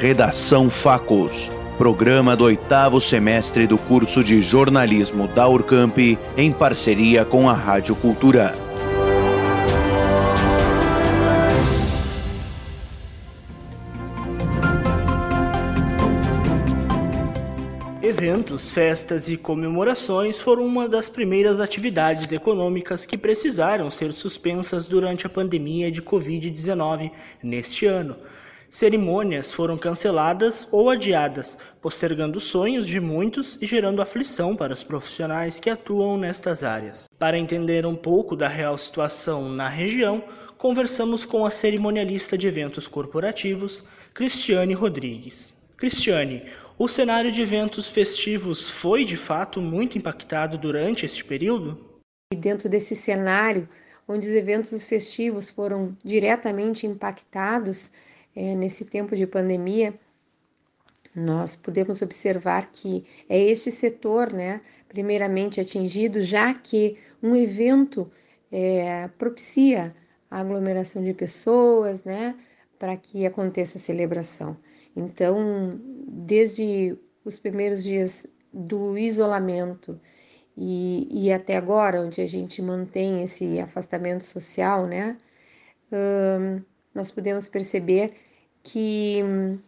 Redação Facos, programa do oitavo semestre do curso de jornalismo da Urcamp, em parceria com a Rádio Cultura. Eventos, festas e comemorações foram uma das primeiras atividades econômicas que precisaram ser suspensas durante a pandemia de Covid-19 neste ano. Cerimônias foram canceladas ou adiadas, postergando sonhos de muitos e gerando aflição para os profissionais que atuam nestas áreas. Para entender um pouco da real situação na região, conversamos com a cerimonialista de eventos corporativos, Cristiane Rodrigues. Cristiane, o cenário de eventos festivos foi de fato muito impactado durante este período? E dentro desse cenário, onde os eventos festivos foram diretamente impactados, é, nesse tempo de pandemia, nós podemos observar que é este setor, né, primeiramente atingido, já que um evento é, propicia a aglomeração de pessoas, né, para que aconteça a celebração. Então, desde os primeiros dias do isolamento e, e até agora, onde a gente mantém esse afastamento social, né, hum, nós podemos perceber que hum,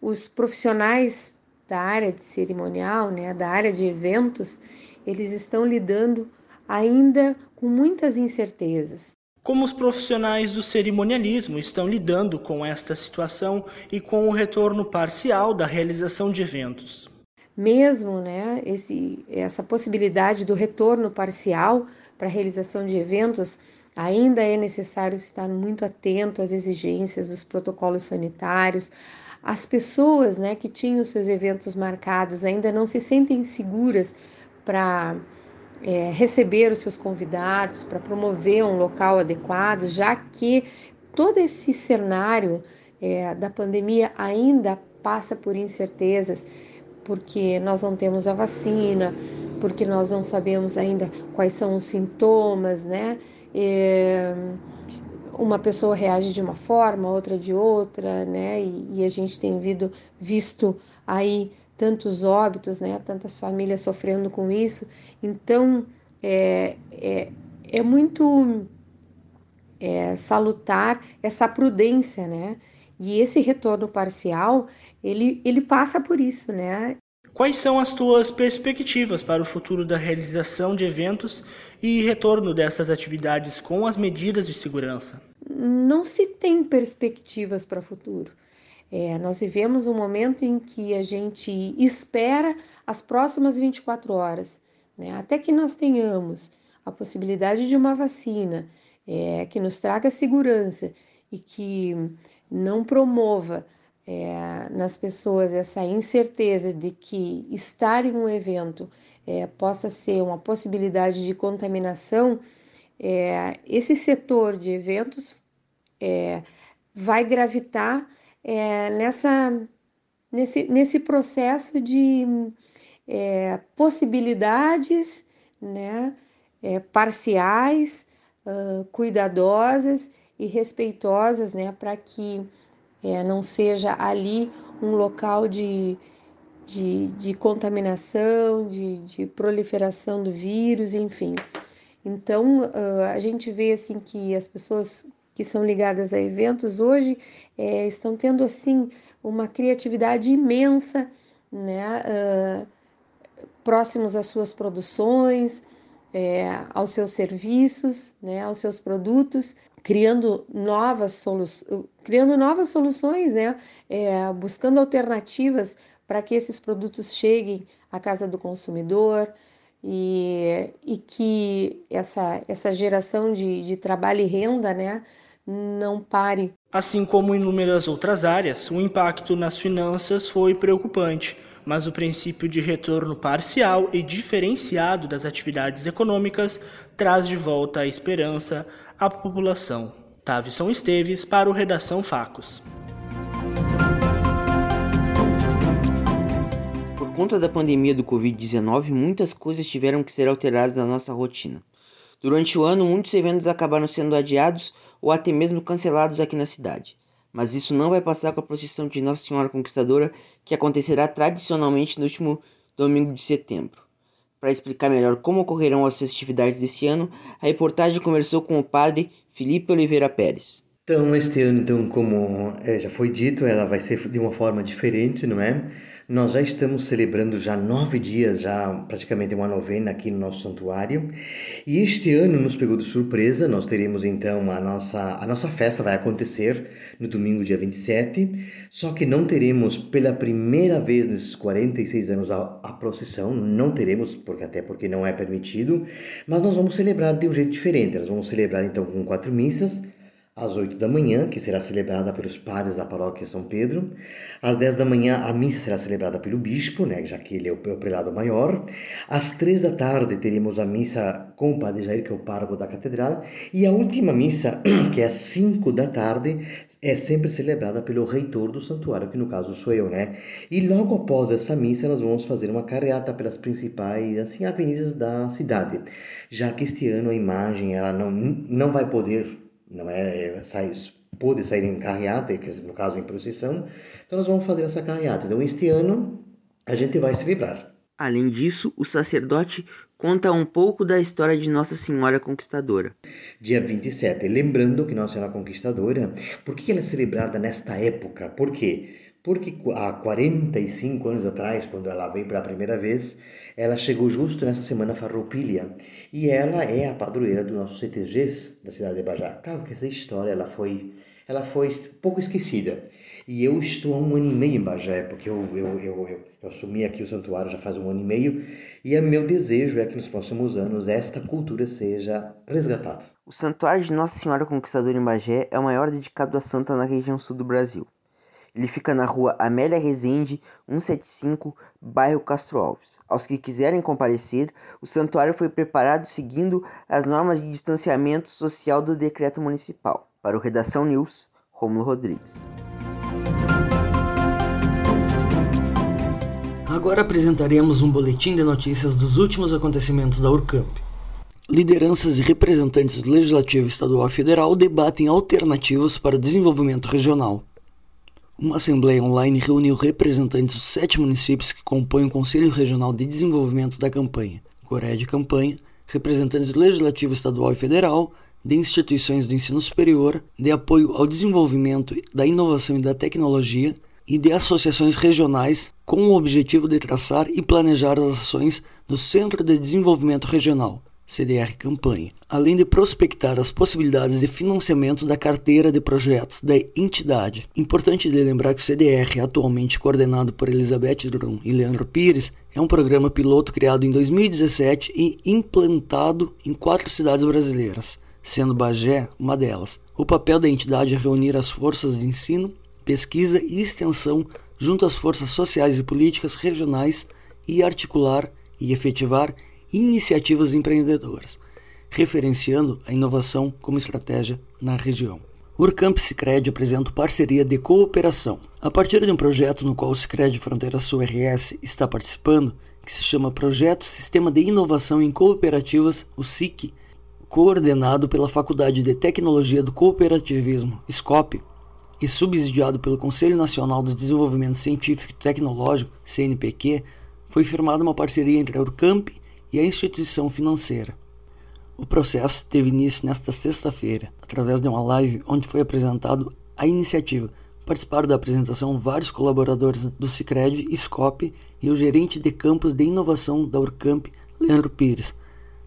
os profissionais da área de cerimonial, né, da área de eventos, eles estão lidando ainda com muitas incertezas. Como os profissionais do cerimonialismo estão lidando com esta situação e com o retorno parcial da realização de eventos? Mesmo né, esse, essa possibilidade do retorno parcial para a realização de eventos, Ainda é necessário estar muito atento às exigências dos protocolos sanitários. As pessoas né, que tinham seus eventos marcados ainda não se sentem seguras para é, receber os seus convidados, para promover um local adequado, já que todo esse cenário é, da pandemia ainda passa por incertezas, porque nós não temos a vacina, porque nós não sabemos ainda quais são os sintomas, né? É, uma pessoa reage de uma forma, outra de outra, né? E, e, a gente tem visto, visto aí tantos óbitos, né? Tantas famílias sofrendo com isso. Então, é, é, é muito é, salutar essa prudência, né? E esse retorno parcial, ele, ele passa por isso, né? Quais são as tuas perspectivas para o futuro da realização de eventos e retorno dessas atividades com as medidas de segurança? Não se tem perspectivas para o futuro. É, nós vivemos um momento em que a gente espera as próximas 24 horas, né? até que nós tenhamos a possibilidade de uma vacina é, que nos traga segurança e que não promova é, nas pessoas essa incerteza de que estar em um evento é, possa ser uma possibilidade de contaminação, é, esse setor de eventos é, vai gravitar é, nessa, nesse, nesse processo de é, possibilidades né, parciais, uh, cuidadosas e respeitosas né, para que é, não seja ali um local de, de, de contaminação, de, de, proliferação do vírus, enfim. Então, uh, a gente vê assim que as pessoas que são ligadas a eventos hoje é, estão tendo assim uma criatividade imensa, né, uh, próximos às suas produções, é, aos seus serviços, né, aos seus produtos, criando novas, solu criando novas soluções, né? É, buscando alternativas para que esses produtos cheguem à casa do consumidor e, e que essa, essa geração de, de trabalho e renda né, não pare. Assim como em inúmeras outras áreas, o impacto nas finanças foi preocupante mas o princípio de retorno parcial e diferenciado das atividades econômicas traz de volta a esperança à população. Tavison Esteves para o Redação Facos. Por conta da pandemia do Covid-19, muitas coisas tiveram que ser alteradas na nossa rotina. Durante o ano, muitos eventos acabaram sendo adiados ou até mesmo cancelados aqui na cidade. Mas isso não vai passar com a procissão de Nossa Senhora Conquistadora, que acontecerá tradicionalmente no último domingo de setembro. Para explicar melhor como ocorrerão as festividades desse ano, a reportagem conversou com o padre Felipe Oliveira Pérez. Então, este ano, então, como é, já foi dito, ela vai ser de uma forma diferente, não é? Nós já estamos celebrando já nove dias, já praticamente uma novena aqui no nosso santuário. E este ano nos pegou de surpresa, nós teremos então a nossa, a nossa festa vai acontecer no domingo, dia 27, só que não teremos pela primeira vez nesses 46 anos a, a procissão, não teremos, porque até porque não é permitido, mas nós vamos celebrar de um jeito diferente. Nós vamos celebrar então com quatro missas, às 8 da manhã, que será celebrada pelos padres da paróquia São Pedro. Às 10 da manhã, a missa será celebrada pelo bispo, né, já que ele é o, é o prelado maior. Às 3 da tarde, teremos a missa com o padre Jair, que é o pároco da catedral. E a última missa, que é às 5 da tarde, é sempre celebrada pelo reitor do santuário, que no caso sou eu, né? E logo após essa missa, nós vamos fazer uma carreata pelas principais assim, avenidas da cidade, já que este ano a imagem ela não, não vai poder não é, é sai, pôde sair em carreata, que no caso em procissão, então nós vamos fazer essa carreata. Então este ano a gente vai celebrar. Além disso, o sacerdote conta um pouco da história de Nossa Senhora Conquistadora. Dia 27, lembrando que Nossa Senhora Conquistadora, por que ela é celebrada nesta época? Por quê? Porque há 45 anos atrás, quando ela veio pela primeira vez, ela chegou justo nessa semana farroupilha e ela é a padroeira dos nossos CTGs da cidade de Bajá. Claro que essa história ela foi, ela foi pouco esquecida. E eu estou há um ano e meio em Bagé, porque eu, eu, eu, eu, eu assumi aqui o santuário já faz um ano e meio, e o meu desejo é que nos próximos anos esta cultura seja resgatada. O Santuário de Nossa Senhora Conquistadora em Bagé é o maior dedicado à santa na região sul do Brasil. Ele fica na rua Amélia Rezende, 175, bairro Castro Alves. Aos que quiserem comparecer, o santuário foi preparado seguindo as normas de distanciamento social do decreto municipal. Para o Redação News, Romulo Rodrigues. Agora apresentaremos um boletim de notícias dos últimos acontecimentos da Urcamp. Lideranças e representantes do Legislativo Estadual e Federal debatem alternativas para desenvolvimento regional. Uma assembleia online reuniu representantes dos sete municípios que compõem o Conselho Regional de Desenvolvimento da campanha, Coreia de Campanha, representantes Legislativo Estadual e Federal, de instituições do ensino superior, de apoio ao desenvolvimento da inovação e da tecnologia e de associações regionais com o objetivo de traçar e planejar as ações do Centro de Desenvolvimento Regional, CDR Campanha, além de prospectar as possibilidades de financiamento da carteira de projetos da entidade. Importante de lembrar que o CDR, atualmente coordenado por Elizabeth Durum e Leandro Pires, é um programa piloto criado em 2017 e implantado em quatro cidades brasileiras, sendo Bagé uma delas. O papel da entidade é reunir as forças de ensino, pesquisa e extensão junto às forças sociais e políticas regionais e articular e efetivar iniciativas empreendedoras, referenciando a inovação como estratégia na região. O Urcamp Sicredi apresenta parceria de cooperação. A partir de um projeto no qual o Sicredi Fronteira Sul RS está participando, que se chama Projeto Sistema de Inovação em Cooperativas, o SIC, coordenado pela Faculdade de Tecnologia do Cooperativismo, SCOP, e subsidiado pelo Conselho Nacional de Desenvolvimento Científico e Tecnológico, CNPq, foi firmada uma parceria entre a Urcamp e a instituição financeira. O processo teve início nesta sexta-feira, através de uma live onde foi apresentado a iniciativa. Participaram da apresentação vários colaboradores do Cicred, Scope e o gerente de campus de inovação da Urcamp, Leandro Pires,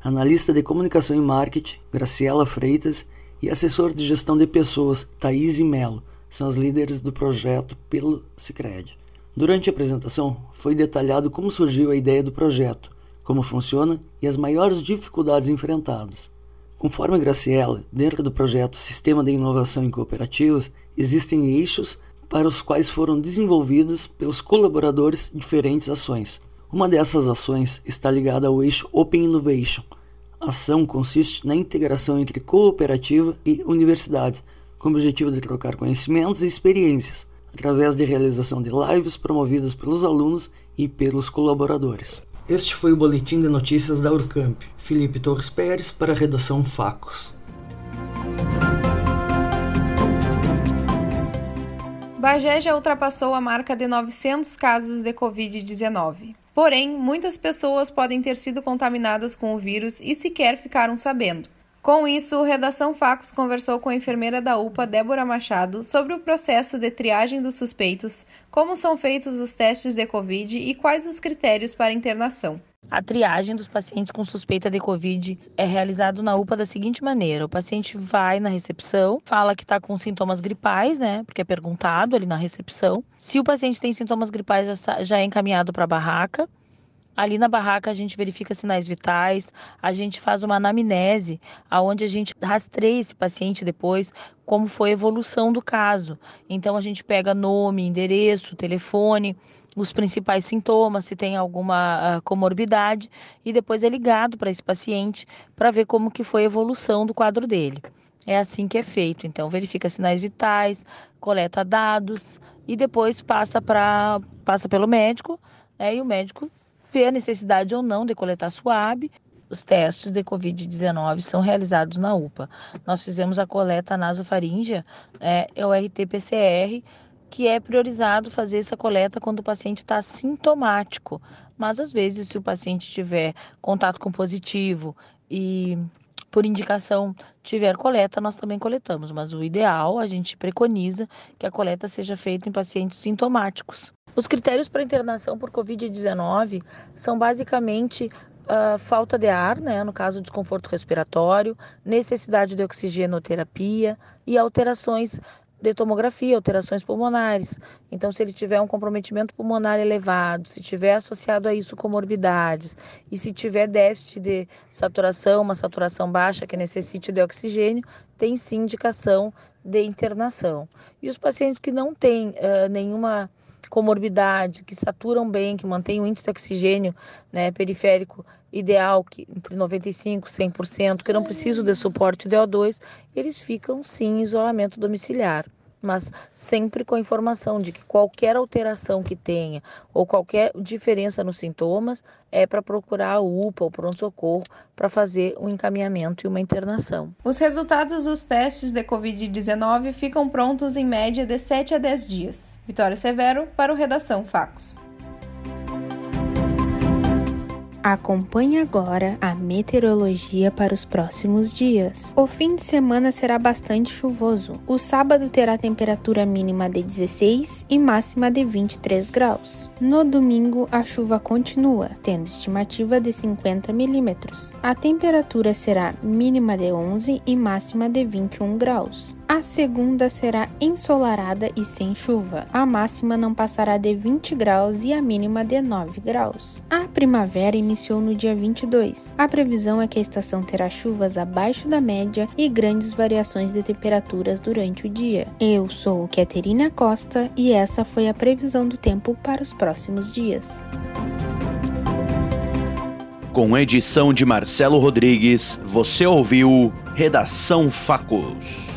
analista de comunicação e marketing, Graciela Freitas, e assessor de gestão de pessoas, Thaís Melo, são os líderes do projeto pelo Cicred. Durante a apresentação, foi detalhado como surgiu a ideia do projeto, como funciona e as maiores dificuldades enfrentadas. Conforme Graciela, dentro do projeto Sistema de Inovação em Cooperativas, existem eixos para os quais foram desenvolvidas pelos colaboradores diferentes ações. Uma dessas ações está ligada ao eixo Open Innovation. A ação consiste na integração entre cooperativa e universidades, com o objetivo de trocar conhecimentos e experiências, através de realização de lives promovidas pelos alunos e pelos colaboradores. Este foi o boletim de notícias da Urcamp. Felipe Torres Pérez para a redação Facos. Bagé já ultrapassou a marca de 900 casos de Covid-19. Porém, muitas pessoas podem ter sido contaminadas com o vírus e sequer ficaram sabendo. Com isso, Redação Facos conversou com a enfermeira da UPA, Débora Machado, sobre o processo de triagem dos suspeitos, como são feitos os testes de Covid e quais os critérios para internação. A triagem dos pacientes com suspeita de Covid é realizado na UPA da seguinte maneira: o paciente vai na recepção, fala que está com sintomas gripais, né? Porque é perguntado ali na recepção. Se o paciente tem sintomas gripais, já é encaminhado para a barraca. Ali na barraca a gente verifica sinais vitais, a gente faz uma anamnese, aonde a gente rastreia esse paciente depois, como foi a evolução do caso. Então a gente pega nome, endereço, telefone, os principais sintomas, se tem alguma uh, comorbidade e depois é ligado para esse paciente para ver como que foi a evolução do quadro dele. É assim que é feito. Então verifica sinais vitais, coleta dados e depois passa para passa pelo médico, né, e o médico vê a necessidade ou não de coletar suave. Os testes de Covid-19 são realizados na UPA. Nós fizemos a coleta nasofaríngea, é, é o RT-PCR, que é priorizado fazer essa coleta quando o paciente está sintomático. Mas às vezes, se o paciente tiver contato com positivo e por indicação tiver coleta, nós também coletamos, mas o ideal a gente preconiza que a coleta seja feita em pacientes sintomáticos. Os critérios para internação por Covid-19 são basicamente uh, falta de ar, né, no caso desconforto respiratório, necessidade de oxigenoterapia e alterações de tomografia, alterações pulmonares. Então, se ele tiver um comprometimento pulmonar elevado, se tiver associado a isso comorbidades e se tiver déficit de saturação, uma saturação baixa que necessite de oxigênio, tem sim indicação de internação. E os pacientes que não têm uh, nenhuma comorbidade, que saturam bem, que mantêm o índice de oxigênio né, periférico ideal, que, entre 95% e 100%, que não precisam de suporte de O2, eles ficam sim em isolamento domiciliar mas sempre com a informação de que qualquer alteração que tenha ou qualquer diferença nos sintomas é para procurar a UPA ou pronto-socorro para fazer um encaminhamento e uma internação. Os resultados dos testes de Covid-19 ficam prontos em média de 7 a 10 dias. Vitória Severo para o Redação Facos. Acompanhe agora a meteorologia para os próximos dias. O fim de semana será bastante chuvoso. O sábado terá temperatura mínima de 16 e máxima de 23 graus. No domingo, a chuva continua, tendo estimativa de 50 milímetros. A temperatura será mínima de 11 e máxima de 21 graus. A segunda será ensolarada e sem chuva. A máxima não passará de 20 graus e a mínima de 9 graus. A primavera iniciou no dia 22. A previsão é que a estação terá chuvas abaixo da média e grandes variações de temperaturas durante o dia. Eu sou Caterina Costa e essa foi a previsão do tempo para os próximos dias. Com edição de Marcelo Rodrigues, você ouviu Redação Facos.